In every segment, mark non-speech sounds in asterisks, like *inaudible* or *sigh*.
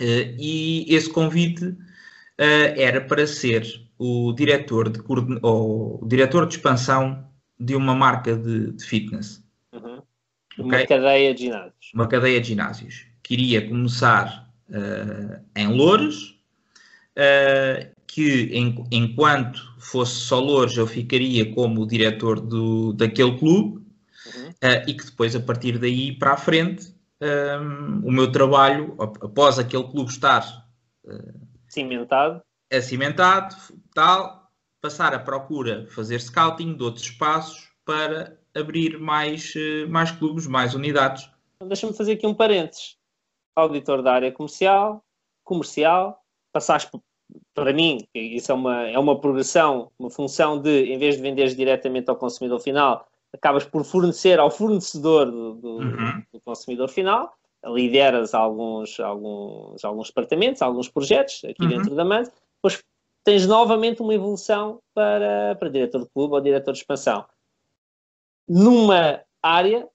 Uh, e esse convite uh, era para ser o diretor de, ou, diretor de expansão de uma marca de, de fitness. Uhum. Uma okay? cadeia de ginásios. Uma cadeia de ginásios. Queria começar uh, em Louros, que em, enquanto fosse só Louros eu ficaria como diretor do, daquele clube uhum. e que depois a partir daí para a frente um, o meu trabalho, após aquele clube estar uh, cimentado, cimentado, tal, passar a procura, fazer scouting de outros espaços para abrir mais, uh, mais clubes, mais unidades. Então, deixa-me fazer aqui um parênteses. Auditor da área comercial, comercial, passaste para mim, isso é uma, é uma progressão, uma função de, em vez de venderes diretamente ao consumidor final, acabas por fornecer ao fornecedor do, do, uhum. do consumidor final, lideras alguns, alguns, alguns departamentos, alguns projetos aqui uhum. dentro da MAND, depois tens novamente uma evolução para, para diretor de clube ou diretor de expansão. Numa área,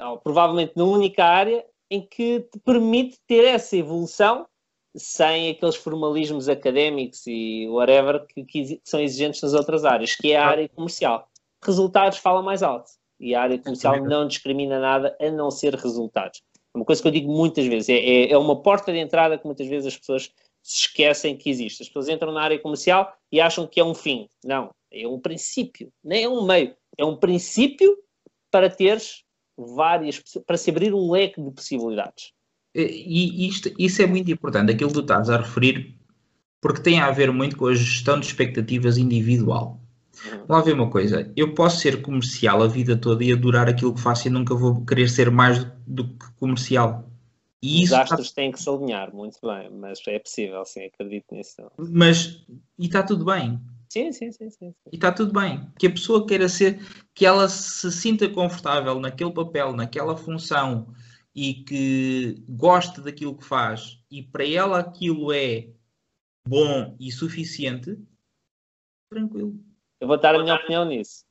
ou provavelmente na única área, em que te permite ter essa evolução sem aqueles formalismos académicos e whatever que, que são exigentes nas outras áreas, que é a área comercial resultados falam mais alto. E a área comercial não discrimina nada a não ser resultados. É uma coisa que eu digo muitas vezes, é, é, é uma porta de entrada que muitas vezes as pessoas se esquecem que existe. As pessoas entram na área comercial e acham que é um fim. Não, é um princípio, nem é um meio. É um princípio para teres várias, para se abrir um leque de possibilidades. E isto, isso é muito importante, aquilo que tu estás a referir, porque tem a ver muito com a gestão de expectativas individual. Vamos ver uma coisa. Eu posso ser comercial a vida toda e adorar aquilo que faço e nunca vou querer ser mais do, do que comercial. E Os astros têm que se alinhar, muito bem, mas é possível, sim, acredito nisso. Mas, e está tudo bem. Sim, sim, sim, sim, E está tudo bem. Que a pessoa queira ser, que ela se sinta confortável naquele papel, naquela função e que goste daquilo que faz e para ela aquilo é bom e suficiente, tranquilo. Eu vou dar a minha opinião nisso.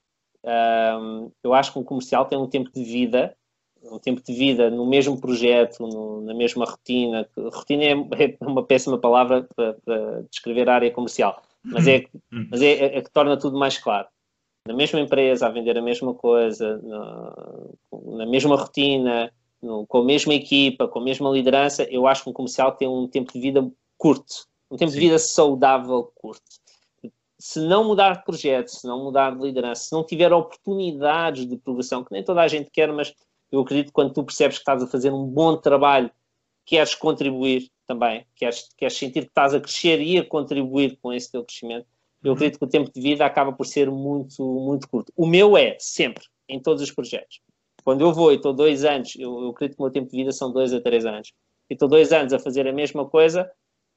Um, eu acho que um comercial tem um tempo de vida, um tempo de vida no mesmo projeto, no, na mesma rotina. Rotina é, *laughs* é uma péssima palavra para, para, descrever a área comercial, mas, é, mas é, é, que torna tudo mais claro. Na mesma empresa, a vender a mesma coisa, na, na mesma rotina, no, com a mesma equipa, com a mesma liderança, eu acho que um comercial tem um tempo de vida curto, um tempo Sim. de vida saudável curto se não mudar de projeto, se não mudar de liderança, se não tiver oportunidades de progressão, que nem toda a gente quer, mas eu acredito que quando tu percebes que estás a fazer um bom trabalho, queres contribuir também, queres, queres sentir que estás a crescer e a contribuir com esse teu crescimento, eu uhum. acredito que o tempo de vida acaba por ser muito, muito curto. O meu é, sempre, em todos os projetos. Quando eu vou e estou dois anos, eu, eu acredito que o meu tempo de vida são dois a três anos, e estou dois anos a fazer a mesma coisa,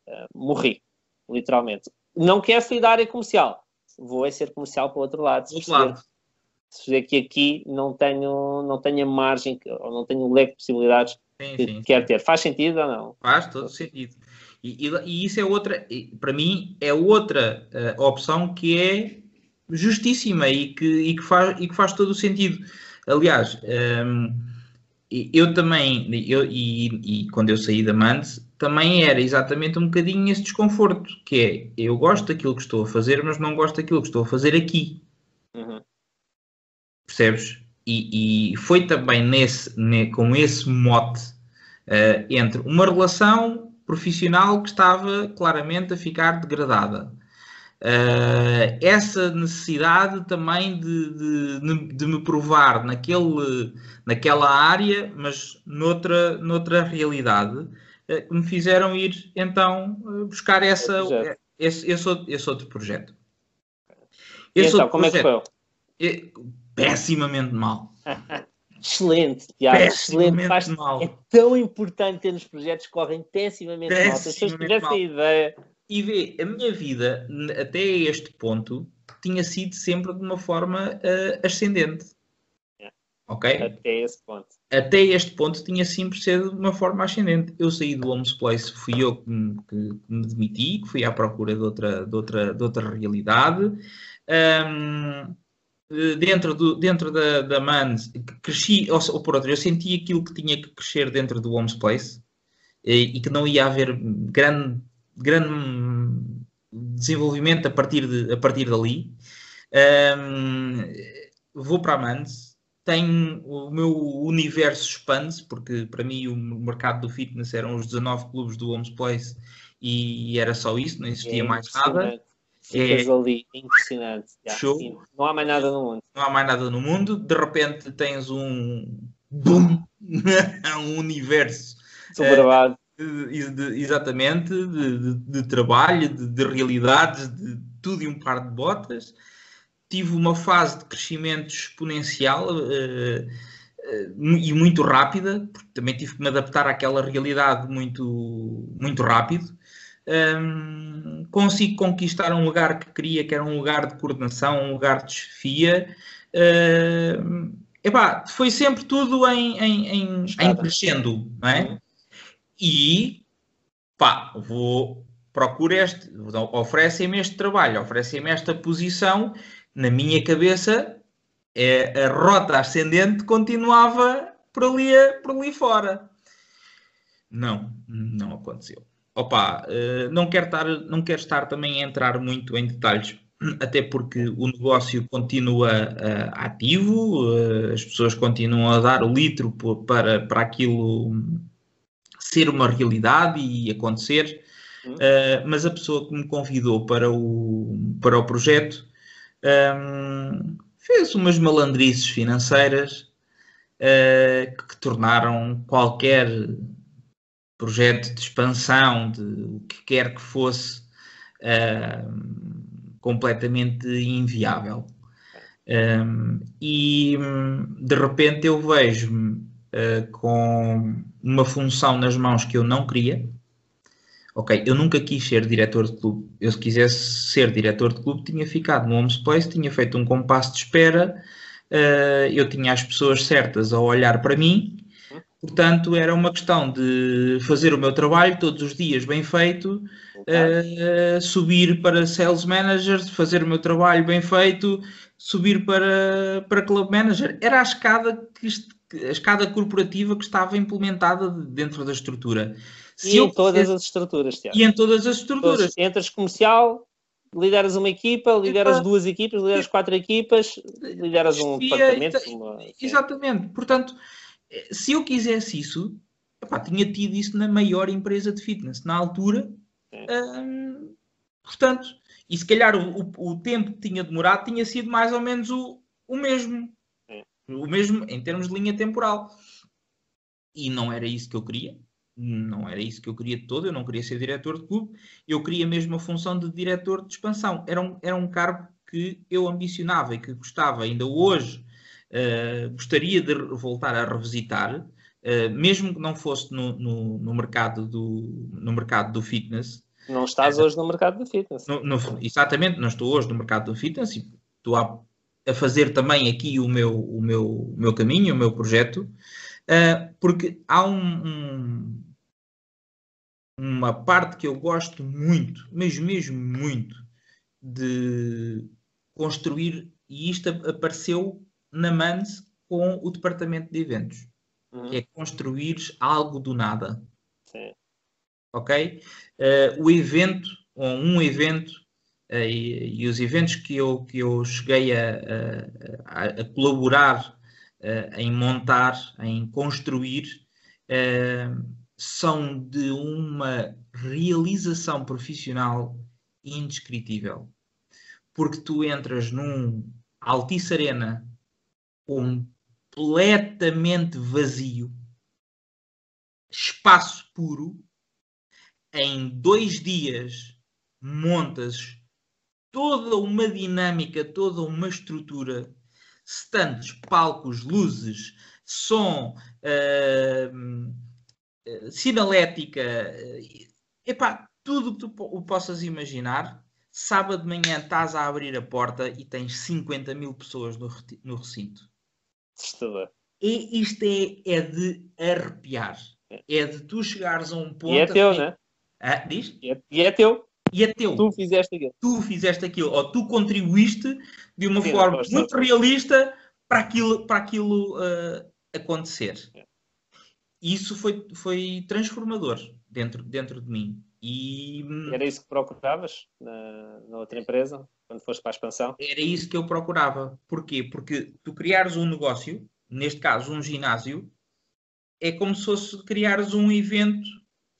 uh, morri, literalmente não quero sair da área comercial. Vou é ser comercial para o outro lado. Se outro lado. Se que aqui não tenho, não tenho a margem, ou não tenho o leque de possibilidades sim, que sim, quero ter. Faz sentido ou não? Faz todo sentido. E, e, e isso é outra, para mim, é outra uh, opção que é justíssima e que, e que, faz, e que faz todo o sentido. Aliás, um, ehm, eu também, eu, e, e, quando eu saí da Mans, também era exatamente um bocadinho esse desconforto, que é, eu gosto daquilo que estou a fazer, mas não gosto daquilo que estou a fazer aqui. Uhum. Percebes? E, e, foi também nesse, ne, com esse mote uh, entre uma relação profissional que estava claramente a ficar degradada. Uh, essa necessidade também de, de, de, me provar naquele, naquela área, mas noutra, noutra realidade, uh, que me fizeram ir então buscar essa, esse, esse, outro, esse outro projeto. Esse então, como projeto, é que foi? Pessimamente mal. *laughs* Excelente, Tiago, excelente. Faz, mal. É tão importante ter nos projetos que correm pessimamente, pessimamente mal. Se as pessoas tivessem a ideia e vê, a minha vida, até este ponto, tinha sido sempre de uma forma uh, ascendente. Yeah. Ok? Até esse ponto. Até este ponto tinha sempre sido de uma forma ascendente. Eu saí do Homes Place, fui eu que me, que me demiti, que fui à procura de outra, de outra, de outra realidade. Um, dentro, do, dentro da, da MANS, cresci, ou, ou por outro, eu senti aquilo que tinha que crescer dentro do Homes Place e, e que não ia haver grande, grande desenvolvimento a partir, de, a partir dali. Um, vou para a Mans, tenho o meu universo expande porque para mim o mercado do fitness eram os 19 clubes do Homes Place e era só isso, não existia é mais nada. Ficas é ali, impressionante. Show. Não há mais nada no mundo. Não há mais nada no mundo. De repente tens um boom, *laughs* um universo. Sobrevado. De, exatamente, de, de, de trabalho, de, realidades, de tudo e um par de botas. Tive uma fase de crescimento exponencial uh, uh, e muito rápida, porque também tive que me adaptar àquela realidade muito, muito rápido um, consigo conquistar um lugar que queria, que era um lugar de coordenação, um lugar de chefia. Uh, epá, foi sempre tudo em, em, em, em crescendo, não é? E pá, vou procuro este, oferecem-me este trabalho, oferecem-me esta posição, na minha cabeça é, a rota ascendente continuava por ali, por ali fora. Não, não aconteceu. Opa, eh, não quero estar, não quero estar também a entrar muito em detalhes, até porque o negócio continua uh, ativo, uh, as pessoas continuam a dar o litro para, para aquilo ser uma realidade e acontecer, uh, mas a pessoa que me convidou para o, para o projeto um, fez umas malandrices financeiras que tornaram qualquer projeto de expansão, de o que quer que fosse, uh, completamente inviável. Um, e de repente eu vejo-me uh, com uma função nas mãos que eu não queria. Ok, eu nunca quis ser diretor de clube. Eu, se quisesse ser diretor de clube, tinha ficado no Home Space, tinha feito um compasso de espera, uh, eu tinha as pessoas certas a olhar para mim Portanto, era uma questão de fazer o meu trabalho todos os dias bem feito, uh, subir para Sales Manager, fazer o meu trabalho bem feito, subir para, para Club Manager. Era a escada, que, a escada corporativa que estava implementada dentro da estrutura. Se e em todas as estruturas, Tiago. E em todas as estruturas. Entras comercial, lideras uma equipa, lideras Epa. duas equipas, lideras quatro equipas, lideras um departamento. Uma... Exatamente. Portanto se eu quisesse isso, epá, tinha tido isso na maior empresa de fitness na altura. Hum, portanto, e se calhar o, o, o, tempo que tinha demorado tinha sido mais ou menos o, o mesmo. O mesmo em termos de linha temporal. E não era isso que eu queria. Não era isso que eu queria de todo. Eu não queria ser diretor de clube. Eu queria mesmo a função de diretor de expansão. Era um, era um cargo que eu ambicionava e que gostava ainda hoje Uh, gostaria de voltar a revisitar, uh, mesmo que não fosse no, no, no, mercado do, no mercado do fitness. Não estás hoje no mercado do fitness. No, no, exatamente, não estou hoje no mercado do fitness e estou a, a fazer também aqui o meu, o meu, o meu caminho, o meu projeto, porque há um, um, uma parte que eu gosto muito, mas mesmo muito, de construir, e isto apareceu na MANS com o departamento de eventos. Uhum. Que é construir algo do nada. Sim. Ok? Uh, o evento, ou um evento, uh, e, e, os eventos que eu, que eu cheguei a, a, a colaborar uh, em montar, em construir, são de uma realização profissional indescritível. Porque tu entras num Altice Arena completamente vazio, espaço puro, em dois dias montas toda uma dinâmica, toda uma estrutura, stands, palcos, luzes, som, uh, sinalética, uh, epá, tudo que tu possas imaginar. Sábado de manhã estás a abrir a porta e tens 50 mil pessoas no, no recinto. Assustador. E isto é, é de arrepiar. É. é de tu chegares a um ponto. E é teu, né? Ah, diz? E é, e é teu. E é teu. Tu fizeste aquilo. Tu fizeste aquilo. Ou tu contribuíste de uma Sim, forma muito realista para aquilo, para aquilo uh, acontecer. Isso foi, foi transformador. dentro, dentro de mim. E... Era isso que procuravas na, na, outra empresa, quando foste para a expansão? Era isso que eu procurava. Porquê? Porque tu criares um negócio, neste caso um ginásio, é como se fosse criares um evento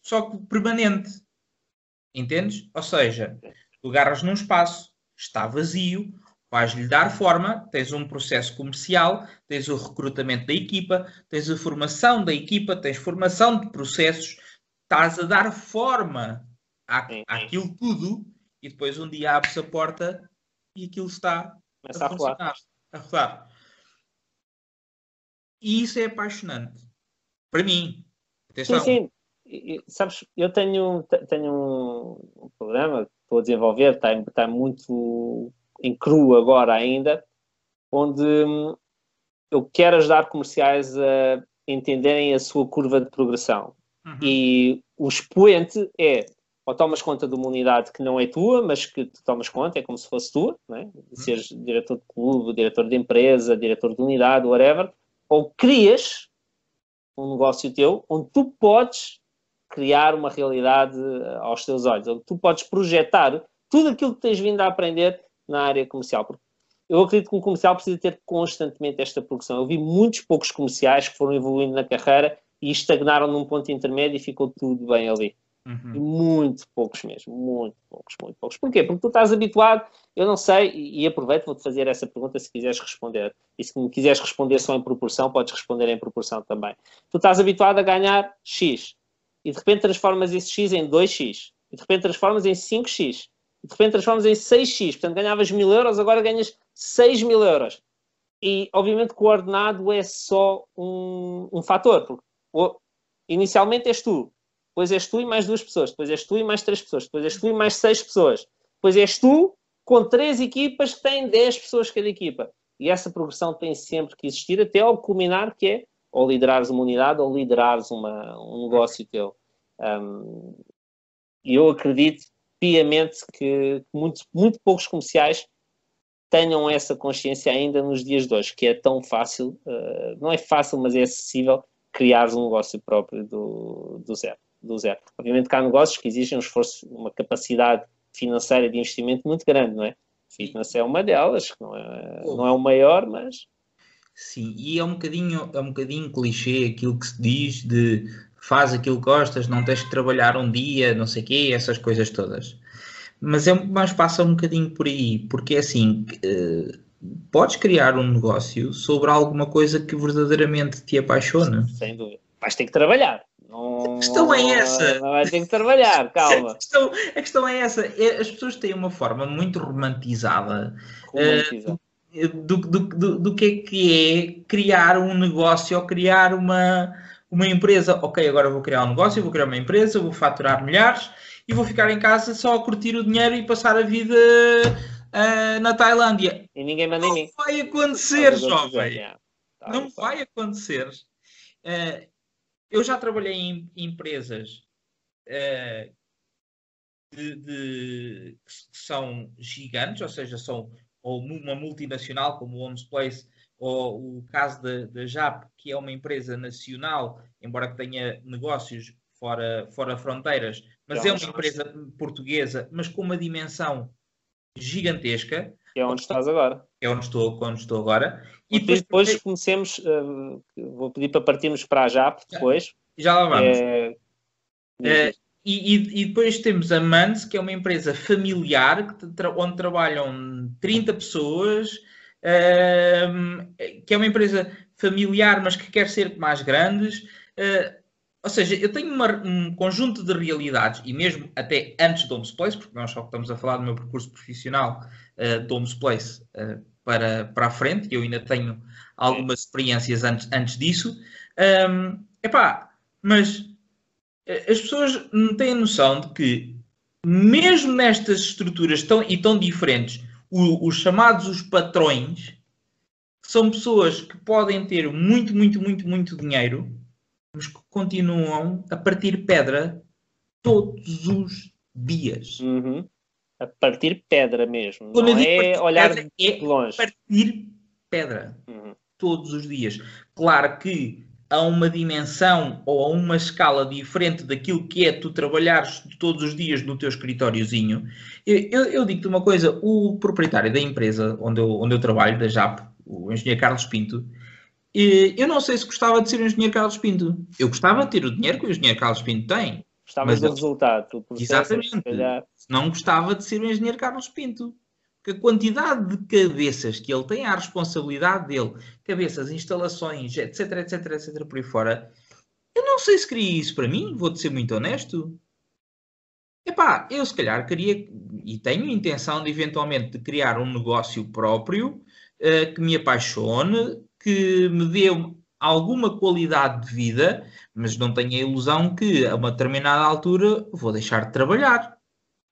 só que permanente. Entendes? Ou seja, tu agarras num espaço, está vazio, vais-lhe dar forma, tens um processo comercial, tens o recrutamento da equipa, tens a formação da equipa, tens formação de processos, estás a dar forma à, àquilo tudo e depois um dia abres a porta e aquilo está Começa a, a funcionar, a rodar. E isso é apaixonante. Para mim. Atenção. Sim, sim. E, sabes, eu tenho, tenho um programa que estou a desenvolver, está, está muito em cru agora ainda, onde hum, eu quero ajudar comerciais a entenderem a sua curva de progressão. Uhum. E o expoente é ou tomas conta de uma unidade que não é tua, mas que tu tomas conta, é como se fosse tua, né? Uhum. seres diretor de clube, diretor de empresa, diretor de unidade, whatever, ou crias um negócio teu onde tu podes criar uma realidade eh, aos teus olhos, onde tu podes projetar tudo aquilo que tens vindo a aprender na área comercial. Porque eu acredito que um comercial precisa ter constantemente esta progressão. Eu vi muitos poucos comerciais que foram evoluindo na carreira e estagnaram num ponto intermédio e ficou tudo bem ali. Uhum. Muito poucos mesmo, muito poucos, muito poucos. Porquê? Porque tu estás habituado, eu não sei, e, e aproveito, vou-te fazer essa pergunta se quiseres responder. E se me quiseres responder só em proporção, podes responder em proporção também. Tu estás habituado a ganhar X, e de repente transformas esse X em 2X, e de repente transformas em 5X, e de repente transformas em 6X, portanto ganhavas mil euros, agora ganhas 6 mil euros. E obviamente que o ordenado é só um, um fator, porque inicialmente és tu, depois és tu e mais duas pessoas, depois és tu e mais três pessoas, depois és tu e mais seis pessoas, depois és tu com três equipas que têm dez pessoas cada equipa. E essa progressão tem sempre que existir até ao culminar que é ou liderares uma unidade ou liderares uma, um negócio teu. Um, eu acredito piamente que muito, muito poucos comerciais tenham essa consciência ainda nos dias de hoje, que é tão fácil, uh, não é fácil, mas é acessível criar um negócio próprio do, do zero do zero. Obviamente que há negócios que exigem um esforço, uma capacidade financeira de investimento muito grande, não é? Fitness é uma delas, que não é, não é o maior, mas... Sim, e é um bocadinho, é um bocadinho clichê aquilo que se diz de faz aquilo que gostas, não tens que trabalhar um dia, não sei o quê, essas coisas todas. Mas, é, mas passa um bocadinho por aí, porque é assim, uh, podes criar um negócio sobre alguma coisa que verdadeiramente te apaixona. Sem dúvida. Vais ter que trabalhar. Não, a questão é essa. Não vai ter que trabalhar, *laughs* calma. A questão, a questão é essa. É, as pessoas têm uma forma muito romantizada, uh, do, do, do, do, que é que é criar um negócio ou criar uma, uma empresa. Ok, agora vou criar um negócio, vou criar uma empresa, vou faturar milhares e vou ficar em casa só a curtir o dinheiro e passar a vida uh, na Tailândia. E ninguém manda em mim. Não vai acontecer, jovem. Tá, não vai acontecer. Uh, eu já trabalhei em empresas uh, de, de, que são gigantes, ou seja, são ou uma multinacional como o Homes Place, ou o caso da, da JAP, que é uma empresa nacional, embora tenha negócios fora, fora fronteiras, mas é, é uma empresa portuguesa, mas com uma dimensão gigantesca. É onde estás agora. É onde estou, onde estou agora. E depois, depois comecemos, uh, vou pedir para partirmos para a JAP depois. Já lá vamos. É... Uh, e, e, depois temos a Mans, que é uma empresa familiar, tra onde trabalham 30 pessoas, uh, que é uma empresa familiar, mas que quer ser mais grandes. Uh, ou seja, eu tenho uma, um conjunto de realidades, e mesmo até antes do Homes Place, porque nós só estamos a falar do meu percurso profissional uh, do Homes Place uh, para, para a frente, e eu ainda tenho algumas experiências antes, antes disso. Um, epá, mas as pessoas não têm noção de que, mesmo nestas estruturas tão, e tão diferentes, o, os chamados os patrões são pessoas que podem ter muito, muito, muito, muito dinheiro mas que continuam a partir pedra todos os dias. Uhum. A partir pedra mesmo. Quando não é olhar é longe. Partir pedra. Uhum. Todos os dias. Claro que a uma dimensão ou a uma escala diferente daquilo que é tu trabalhares todos os dias no teu escritóriozinho. Eu, eu, eu digo-te uma coisa, o proprietário da empresa onde eu, onde eu trabalho, da JAP, o engenheiro Carlos Pinto, eu não sei se gostava de ser o engenheiro Carlos Pinto. Eu gostava de ter o dinheiro que o engenheiro Carlos Pinto tem. Gostava do resultado, do processo. Exatamente. Calhar... Não gostava de ser o engenheiro Carlos Pinto a quantidade de cabeças que ele tem, a responsabilidade dele, cabeças, instalações, etc, etc, etc, por aí fora, eu não sei se queria isso para mim, vou-te ser muito honesto. Epá, eu se calhar queria, e tenho a intenção de eventualmente de criar um negócio próprio, uh, que me apaixone, que me dê alguma qualidade de vida, mas não tenho a ilusão que a uma determinada altura vou deixar de trabalhar.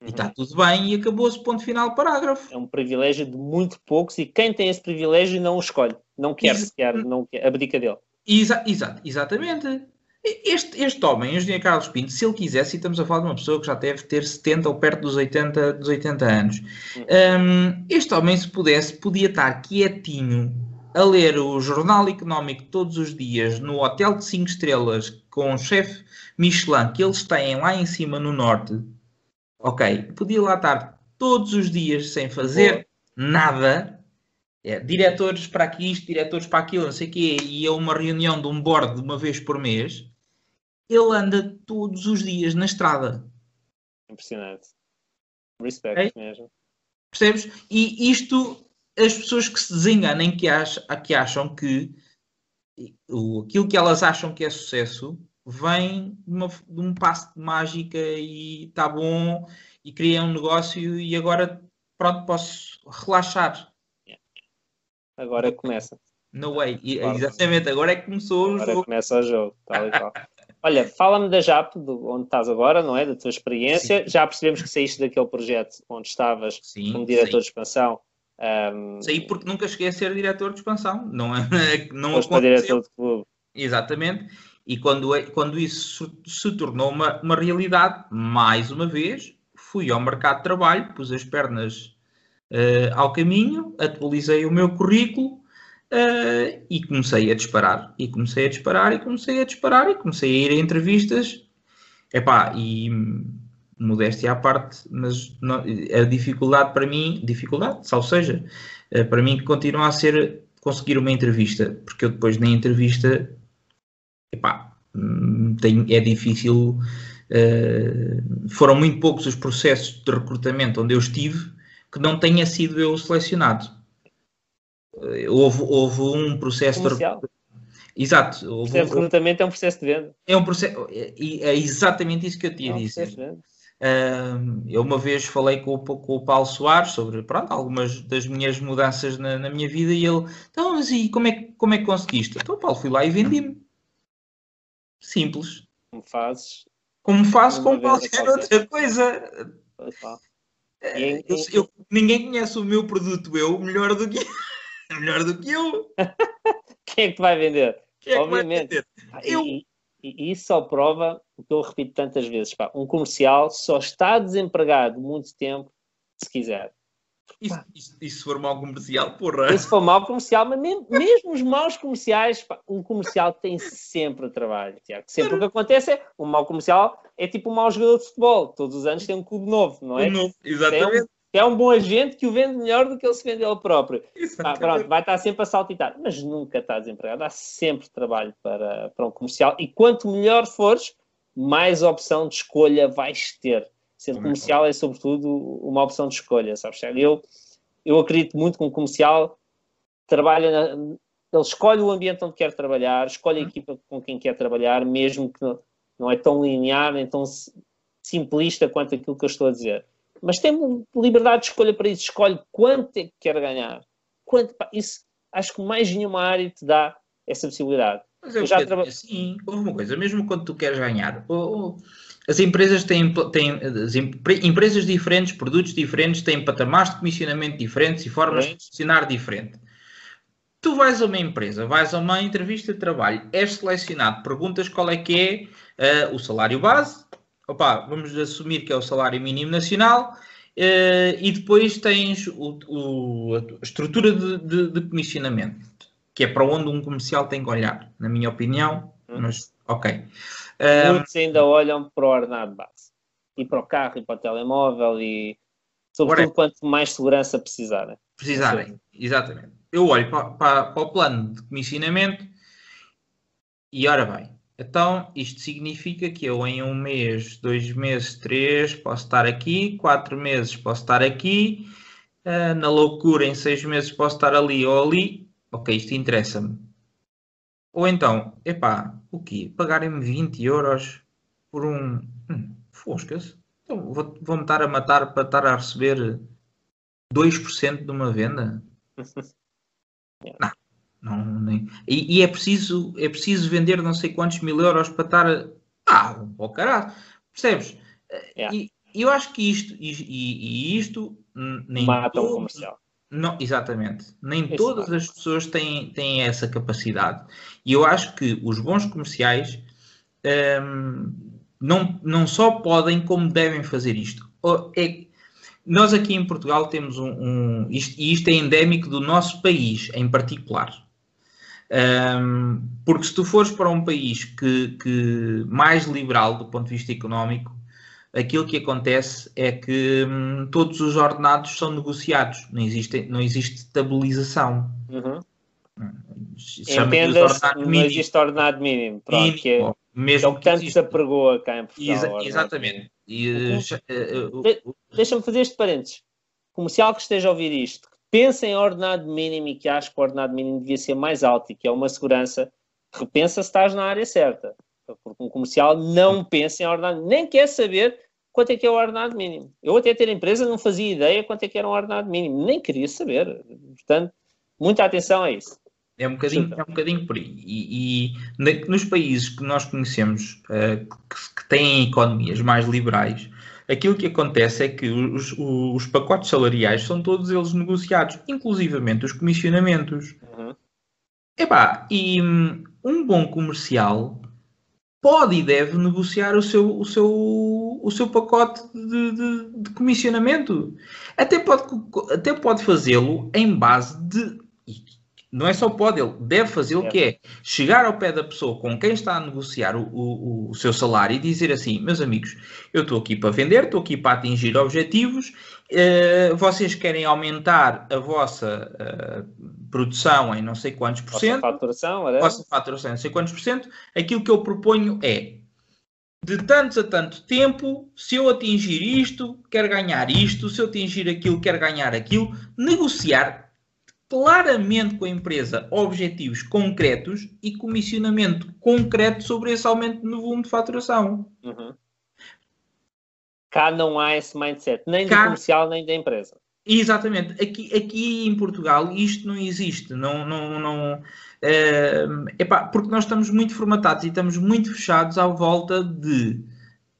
E está uhum. tudo bem e acabou-se, ponto final, parágrafo. É um privilégio de muito poucos e quem tem esse privilégio não o escolhe, não quer Ex sequer, não quer, abdica dele. Exa exa exatamente. Este, este homem, o engenheiro Carlos Pinto, se ele quisesse, e estamos a falar de uma pessoa que já deve ter 70 ou perto dos 80, dos 80 anos, uhum. um, este homem, se pudesse, podia estar quietinho a ler o Jornal Económico todos os dias no hotel de 5 estrelas com o chefe Michelin que eles têm lá em cima no norte Ok, podia lá estar todos os dias sem fazer nada. É, diretores para aqui isto, diretores para aquilo, não sei o quê, e é uma reunião de um board de uma vez por mês. Ele anda todos os dias na estrada. Impressionante. Respect okay? mesmo. Percebes? E isto, as pessoas que se desenganem, que, acham que acham que o, aquilo que elas acham que é sucesso vem de, uma, de um passo de mágica e está bom e cria um negócio e agora pronto, posso relaxar. Agora começa. No way, exatamente, agora é que começou agora o jogo. começa o jogo, tal e. *laughs* Olha, fala-me da JAP, onde estás agora, não é? Da tua experiência. Sim. Já percebemos que saíste daquele projeto onde estavas sim, como diretor de expansão. Um... Saí porque nunca cheguei a ser diretor de expansão. Não, é, *laughs* não aconteceu. para diretor de clube. Exatamente. E quando, é, quando isso se tornou uma, uma realidade, mais uma vez, fui ao mercado de trabalho, pus as pernas uh, ao caminho, atualizei o meu currículo uh, e comecei a disparar. E comecei a disparar, e comecei a disparar, e comecei a ir a entrevistas. Epá, e modéstia à parte, mas não, a dificuldade para mim, dificuldade, ou seja, uh, para mim continua a ser conseguir uma entrevista, porque eu depois na entrevista epá, hum, tem, é difícil. Uh, foram muito poucos os processos de recrutamento onde eu estive que não tenha sido eu selecionado. Uh, houve, houve um processo Comercial. de Exato. O processo de recrutamento é um processo de venda. É um processo, é, é exatamente isso que eu tinha é um dizer. Uh, eu uma vez falei com, com, o Paulo Soares sobre pronto, algumas das minhas mudanças na, na minha vida e ele, então, mas e como é, como é que conseguiste? Então, Paulo, fui lá e vendi-me. Simples. Como fazes. Como faço com qualquer outra coisa. É, eu, eu, ninguém conhece o meu produto eu melhor do que *laughs* melhor do que eu. *laughs* Quem é que vai vender? Quem é Obviamente. Vender? Eu. E, e, isso só prova o que eu repito tantas vezes: pá, um comercial só está desempregado muito tempo se quiser. Isso, isso, isso, se for mau comercial, porra. Isso for mau comercial, mas mesmo, mesmo os maus comerciais, pá, um comercial tem sempre trabalho, Tiago. Sempre o que acontece é, um mau comercial é tipo um mau jogador de futebol. Todos os anos tem um clube novo, não é? Um novo, exatamente. É um, é um bom agente que o vende melhor do que ele se vende ele próprio. Ah, pronto, vai estar sempre a saltitar, mas nunca está desempregado. Há sempre trabalho para, para um comercial e quanto melhor fores, mais opção de escolha vais ter. Sendo comercial é, sobretudo, uma opção de escolha, sabes? Eu, eu acredito muito que um comercial trabalha, na, ele escolhe o ambiente onde quer trabalhar, escolhe a uhum. equipa com quem quer trabalhar, mesmo que não, não é tão linear, nem tão simplista quanto aquilo que eu estou a dizer. Mas tem liberdade de escolha para isso, escolhe quanto é que quer ganhar. Quanto, isso acho que mais nenhuma área te dá essa possibilidade. Mas eu, eu já trabalho. Sim, uma coisa, mesmo quando tu queres ganhar, ou, as empresas têm, têm as empresas diferentes, produtos diferentes, têm patamares de comissionamento diferentes e formas de funcionar diferente. Tu vais a uma empresa, vais a uma entrevista de trabalho, és selecionado, perguntas qual é que é uh, o salário base, opa, vamos assumir que é o salário mínimo nacional, uh, e depois tens o, o, a estrutura de, de, de comissionamento, que é para onde um comercial tem que olhar, na minha opinião, Uhum. Mas, ok. Muitos um, ainda olham para o ordenado base. E para o carro, e para o telemóvel, e sobretudo quanto mais segurança precisarem. Precisarem, exatamente. Eu olho para, para, para o plano de comissionamento e ora bem, então, isto significa que eu em um mês, dois meses, três, posso estar aqui, quatro meses posso estar aqui, uh, na loucura em seis meses posso estar ali ou ali. Ok, isto interessa-me. Ou então, epá, o quê? Pagarem-me 20 euros por um. Hum, Fosca-se. Então, vou-me vou estar a matar para estar a receber 2% de uma venda? *laughs* Não. Não, nem... e, e, é, preciso, é preciso vender não sei quantos mil euros para estar. Ah, oh, caralho. Percebes? Yeah. E eu acho que isto, e, e isto nem mata todo, comercial. Não, exatamente. Nem Esse todas as pessoas têm, têm essa capacidade. E eu acho que os bons comerciais hum, não, não só podem, como devem fazer isto. É, nós aqui em Portugal temos um. um isto, e isto é endémico do nosso país em particular. Um, porque se tu fores para um país que, que, mais liberal do ponto de vista económico, aquilo que acontece é que hum, todos os ordenados são negociados, não existe, não existe estabilização. Uhum. Entenda-se, não existe ordenado mínimo. Pronto, mínimo, que é, mesmo é o que tanto existe. se apregoa cá em Portugal. Exa exatamente. E, uh, uh, Deixa-me fazer este parênteses. Comercial que esteja a ouvir isto, pensa em ordenado mínimo e que acha que o ordenado mínimo devia ser mais alto e que é uma segurança, repensa se estás na área certa. Porque um comercial não pensa em ordenado, nem quer saber quanto é que é o ordenado mínimo. Eu até ter empresa não fazia ideia quanto é que era um ordenado mínimo, nem queria saber. Portanto, muita atenção a isso. É um bocadinho, é um bocadinho por aí. E, e nos países que nós conhecemos, uh, que, que têm economias mais liberais, aquilo que acontece é que os, os, pacotes salariais são todos eles negociados, inclusivamente os comissionamentos. Uhum. Epá, e hum, um bom comercial pode e deve negociar o seu, o seu, o seu pacote de, de, de comissionamento. Até pode, até pode fazê-lo em base de não é só pode, ele deve fazer o que é chegar ao pé da pessoa com quem está a negociar o, o, o seu salário e dizer assim: meus amigos, eu estou aqui para vender, estou aqui para atingir objetivos, uh, vocês querem aumentar a vossa uh, produção em não sei quantos por cento, vossa faturação, a vossa faturação em não sei quantos por cento, aquilo que eu proponho é de tantos a tanto tempo, se eu atingir isto, quero ganhar isto, se eu atingir aquilo, quero ganhar aquilo, negociar claramente com a empresa objetivos concretos e comissionamento concreto sobre esse aumento no volume de faturação. Uhum. Cá não há esse mindset, nem Cá... do comercial, nem da empresa. Exatamente. Aqui, aqui em Portugal isto não existe. Não, não, não, é, epá, porque nós estamos muito formatados e estamos muito fechados à volta de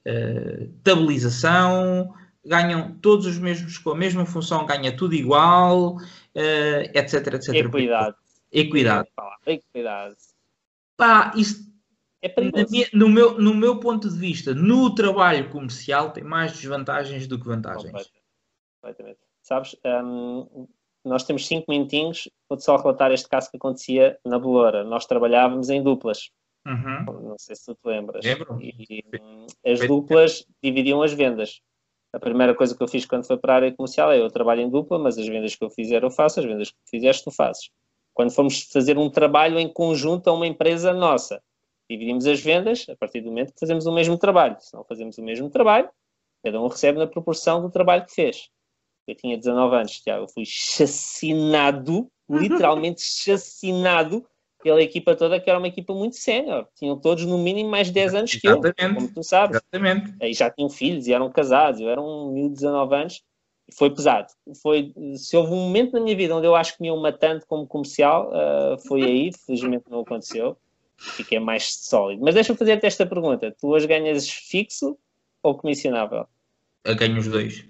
uh, estabilização, ganham todos os mesmos com a mesma função, ganha tudo igual, uh, etc, etc. Equidade. Equidade. Equidade. Pá, isso é no, meu, no meu ponto de vista, no trabalho comercial tem mais desvantagens do que vantagens. Completamente. Sabes, um, nós temos cinco minutinhos, vou-te só relatar este caso que acontecia na Beloura. Nós trabalhávamos em duplas. Uhum. Não sei se tu te lembras. Lembro. E, as duplas dividiam as vendas a primeira coisa que eu fiz quando foi para a área comercial é eu trabalho em dupla, mas as vendas que eu fizer eu faço, as vendas que tu fizeste tu fazes. Quando fomos fazer um trabalho em conjunto a uma empresa nossa, dividimos as vendas a partir do momento que fazemos o mesmo trabalho. Se não fazemos o mesmo trabalho, cada um recebe na proporção do trabalho que fez. Eu tinha 19 anos, Tiago, eu fui chacinado, *laughs* literalmente chacinado pela equipa toda, que era uma equipa muito sénior. Tinham todos no mínimo mais 10 anos que eu, como tu sabes. Exatamente. Aí já tinham filhos e eram casados, eu era um 19 anos. Foi pesado. Foi, se houve um momento na minha vida onde eu acho que me iam matando como comercial, uh, foi aí, felizmente não aconteceu. Fiquei mais sólido. Mas deixa-me fazer-te esta pergunta. Tu hoje ganhas fixo ou comissionável? Eu ganho os dois.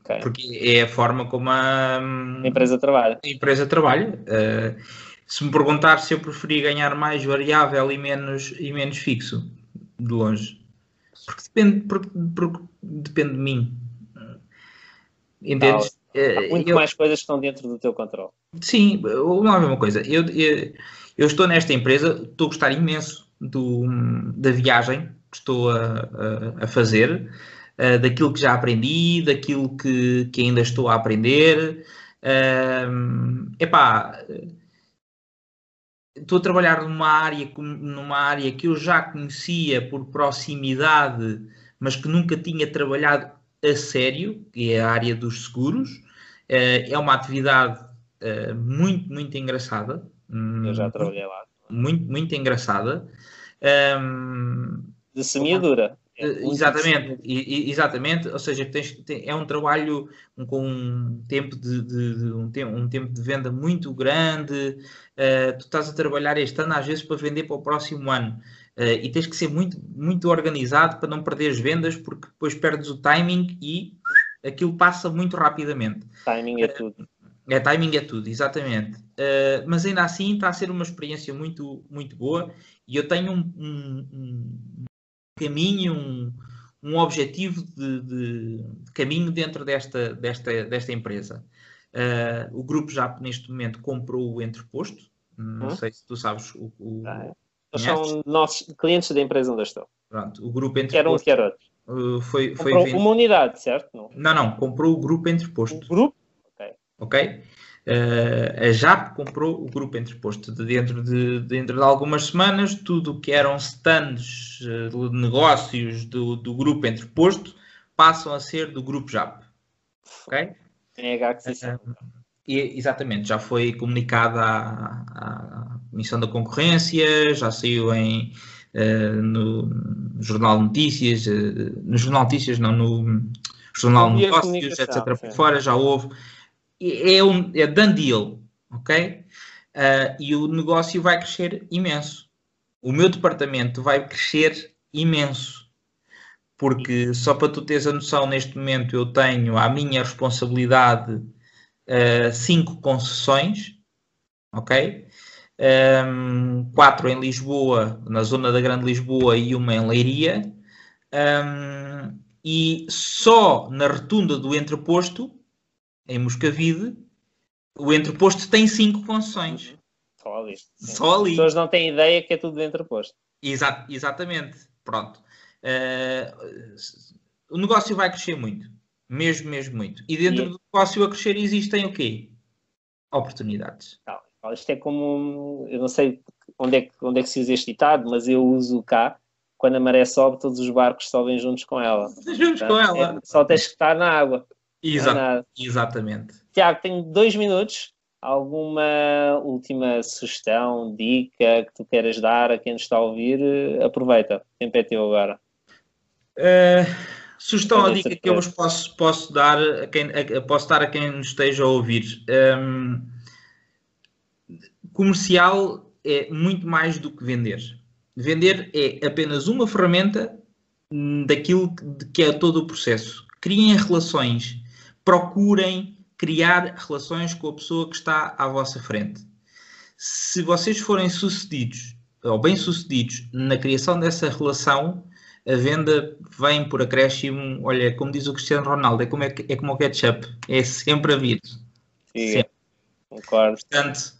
Okay. Porque é a forma como a, a empresa trabalha. A empresa trabalha. Uh, se me perguntar se eu preferia ganhar mais variável e menos, e menos fixo, de longe. Porque depende, porque, porque depende de mim. Entendes? Há eh, muito eu, mais coisas que estão dentro do teu controle. Sim, vamos lá ver uma coisa. Eu, eu, eu, estou nesta empresa, estou a gostar imenso. do, da viagem que estou a, a, a fazer, uh, daquilo que já aprendi, daquilo que, que ainda estou a aprender. Uh, epá, estou a trabalhar numa área, numa área que eu já conhecia por proximidade, mas que nunca tinha trabalhado a sério, que é a área dos seguros. Uh, é uma atividade uh, muito, muito engraçada. Eu já trabalhei lá. Muito, muito engraçada. Um, de semeadura. É exatamente, exatamente, ou seja, tens, tem, é um trabalho com um tempo de, de, de um, tempo, um, tempo de venda muito grande. Uh, tu estás a trabalhar este ano, às vezes, para vender para o próximo ano. Uh, e tens que ser muito, muito organizado para não perder as vendas, porque depois perdes o timing e aquilo passa muito rapidamente. Timing é tudo. É, timing é tudo, exatamente. Uh, mas ainda assim está a ser uma experiência muito, muito boa e eu tenho um, um, um caminho, um, um objetivo de, de, caminho dentro desta, desta, desta empresa. Uh, o grupo já neste momento comprou o entreposto. Não hum? sei se tu sabes o. o ah, é. são nossos clientes da empresa onde estou. Pronto, o grupo entreposto. Quer um, quer outro. Uh, foi, foi uma unidade, certo? Não? não, não, comprou o grupo entreposto. O grupo? Ok. Ok? Uh, a JAP comprou o grupo entreposto de dentro de, dentro de algumas semanas. Tudo que eram stands uh, de negócios do, do grupo entreposto passam a ser do grupo JAP. Ok? Uh, exatamente, já foi comunicada à, à, Comissão da Concorrência, já saiu em, no Jornal Notícias, no Jornal Notícias, não, no Jornal Negócios, etc. Por fora já houve é, um, é done deal, ok? Uh, e o negócio vai crescer imenso. O meu departamento vai crescer imenso. Porque, só para tu teres a noção, neste momento eu tenho à minha responsabilidade uh, cinco concessões, ok? Um, quatro em Lisboa, na zona da Grande Lisboa, e uma em Leiria. Um, e só na retunda do entreposto em Moscavide, o entreposto tem cinco concessões. Só ali. Só ali. As pessoas não têm ideia que é tudo entreposto. Exa exatamente. Pronto. Uh, o negócio vai crescer muito. Mesmo, mesmo muito. E dentro e... do negócio a crescer existem o quê? Oportunidades. Não, isto é como. Eu não sei onde é, que, onde é que se usa este ditado, mas eu uso cá. Quando a maré sobe, todos os barcos sobem juntos com ela. Juntos com ela. É, só tens que estar na água. Exa exatamente. Tiago, tenho dois minutos. Alguma última sugestão, dica que tu queiras dar a quem nos está a ouvir? Aproveita, o tempo é teu agora. Uh, sugestão ou dica que eu vos posso, posso, dar a quem, a, posso dar a quem nos esteja a ouvir. Um, comercial é muito mais do que vender. Vender é apenas uma ferramenta daquilo que é todo o processo. Criem relações procurem criar relações com a pessoa que está à vossa frente. Se vocês forem sucedidos ou bem-sucedidos na criação dessa relação, a venda vem por acréscimo. Olha, como diz o Cristiano Ronaldo, é como, é, é como o ketchup, é sempre a vir. Sim, concordo. Portanto,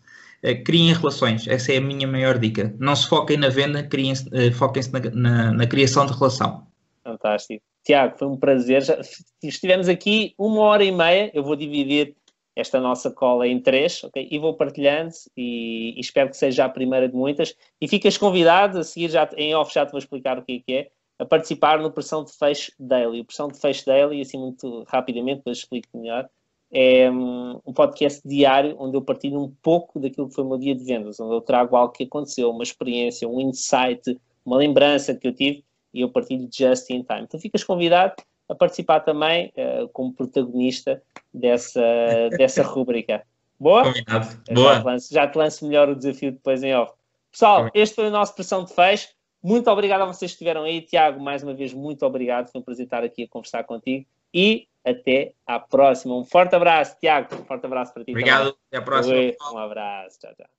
eh, criem relações, essa é a minha maior dica. Não se foquem na venda, eh, foquem-se na, na, na criação de relação. Fantástico. Tiago, foi um prazer. Já estivemos aqui uma hora e meia. Eu vou dividir esta nossa cola em três, ok? E vou partilhando e, e, espero que seja a primeira de muitas. E ficas convidado, a seguir já em off já te vou explicar o que é que é, a participar no Pressão de Fecho Daily. O Pressão de Fecho Daily, assim muito rapidamente, depois explico melhor, é um, um podcast diário onde eu partilho um pouco daquilo que foi o meu dia de vendas, onde eu trago algo que aconteceu, uma experiência, um insight, uma lembrança que eu tive e eu partilho just in time. Então ficas convidado a participar também uh, como protagonista dessa, *laughs* dessa rubrica. Boa? Combinado. Boa. Já te, lanço, já te lanço melhor o desafio depois em off. Pessoal, este foi o nosso pressão de fecho. Muito obrigado a vocês que estiveram aí. Tiago, mais uma vez, muito obrigado. Foi um prazer estar aqui a conversar contigo. E até à próxima. Um forte abraço, Tiago. Um forte abraço para ti. Obrigado. Também. Até à próxima. Um abraço. Tchau, tchau.